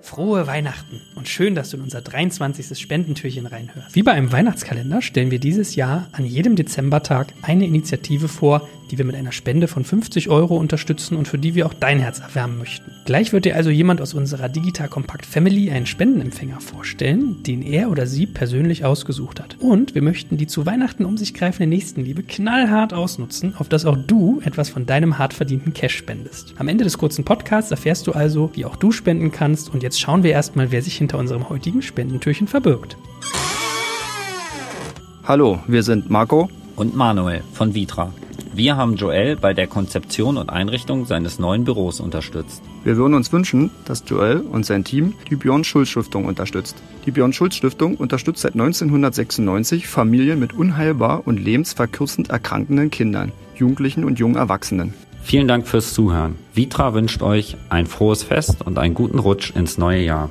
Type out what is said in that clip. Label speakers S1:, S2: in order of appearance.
S1: Frohe Weihnachten und schön, dass du in unser 23. Spendentürchen reinhörst. Wie bei einem Weihnachtskalender stellen wir dieses Jahr an jedem Dezembertag eine Initiative vor, die wir mit einer Spende von 50 Euro unterstützen und für die wir auch dein Herz erwärmen möchten. Gleich wird dir also jemand aus unserer Digital Compact Family einen Spendenempfänger vorstellen, den er oder sie persönlich ausgesucht hat. Und wir möchten die zu Weihnachten um sich greifende Nächstenliebe knallhart ausnutzen, auf dass auch du etwas von deinem hart verdienten Cash spendest. Am Ende des kurzen Podcasts erfährst du also, wie auch du spenden kannst und jetzt schauen wir erstmal, wer sich hinter unserem heutigen Spendentürchen verbirgt.
S2: Hallo, wir sind Marco
S3: und Manuel von Vitra. Wir haben Joel bei der Konzeption und Einrichtung seines neuen Büros unterstützt.
S2: Wir würden uns wünschen, dass Joel und sein Team die Björn Schulz Stiftung unterstützt. Die Björn Schulz Stiftung unterstützt seit 1996 Familien mit unheilbar und lebensverkürzend erkrankenden Kindern, Jugendlichen und jungen Erwachsenen.
S3: Vielen Dank fürs Zuhören. Vitra wünscht euch ein frohes Fest und einen guten Rutsch ins neue Jahr.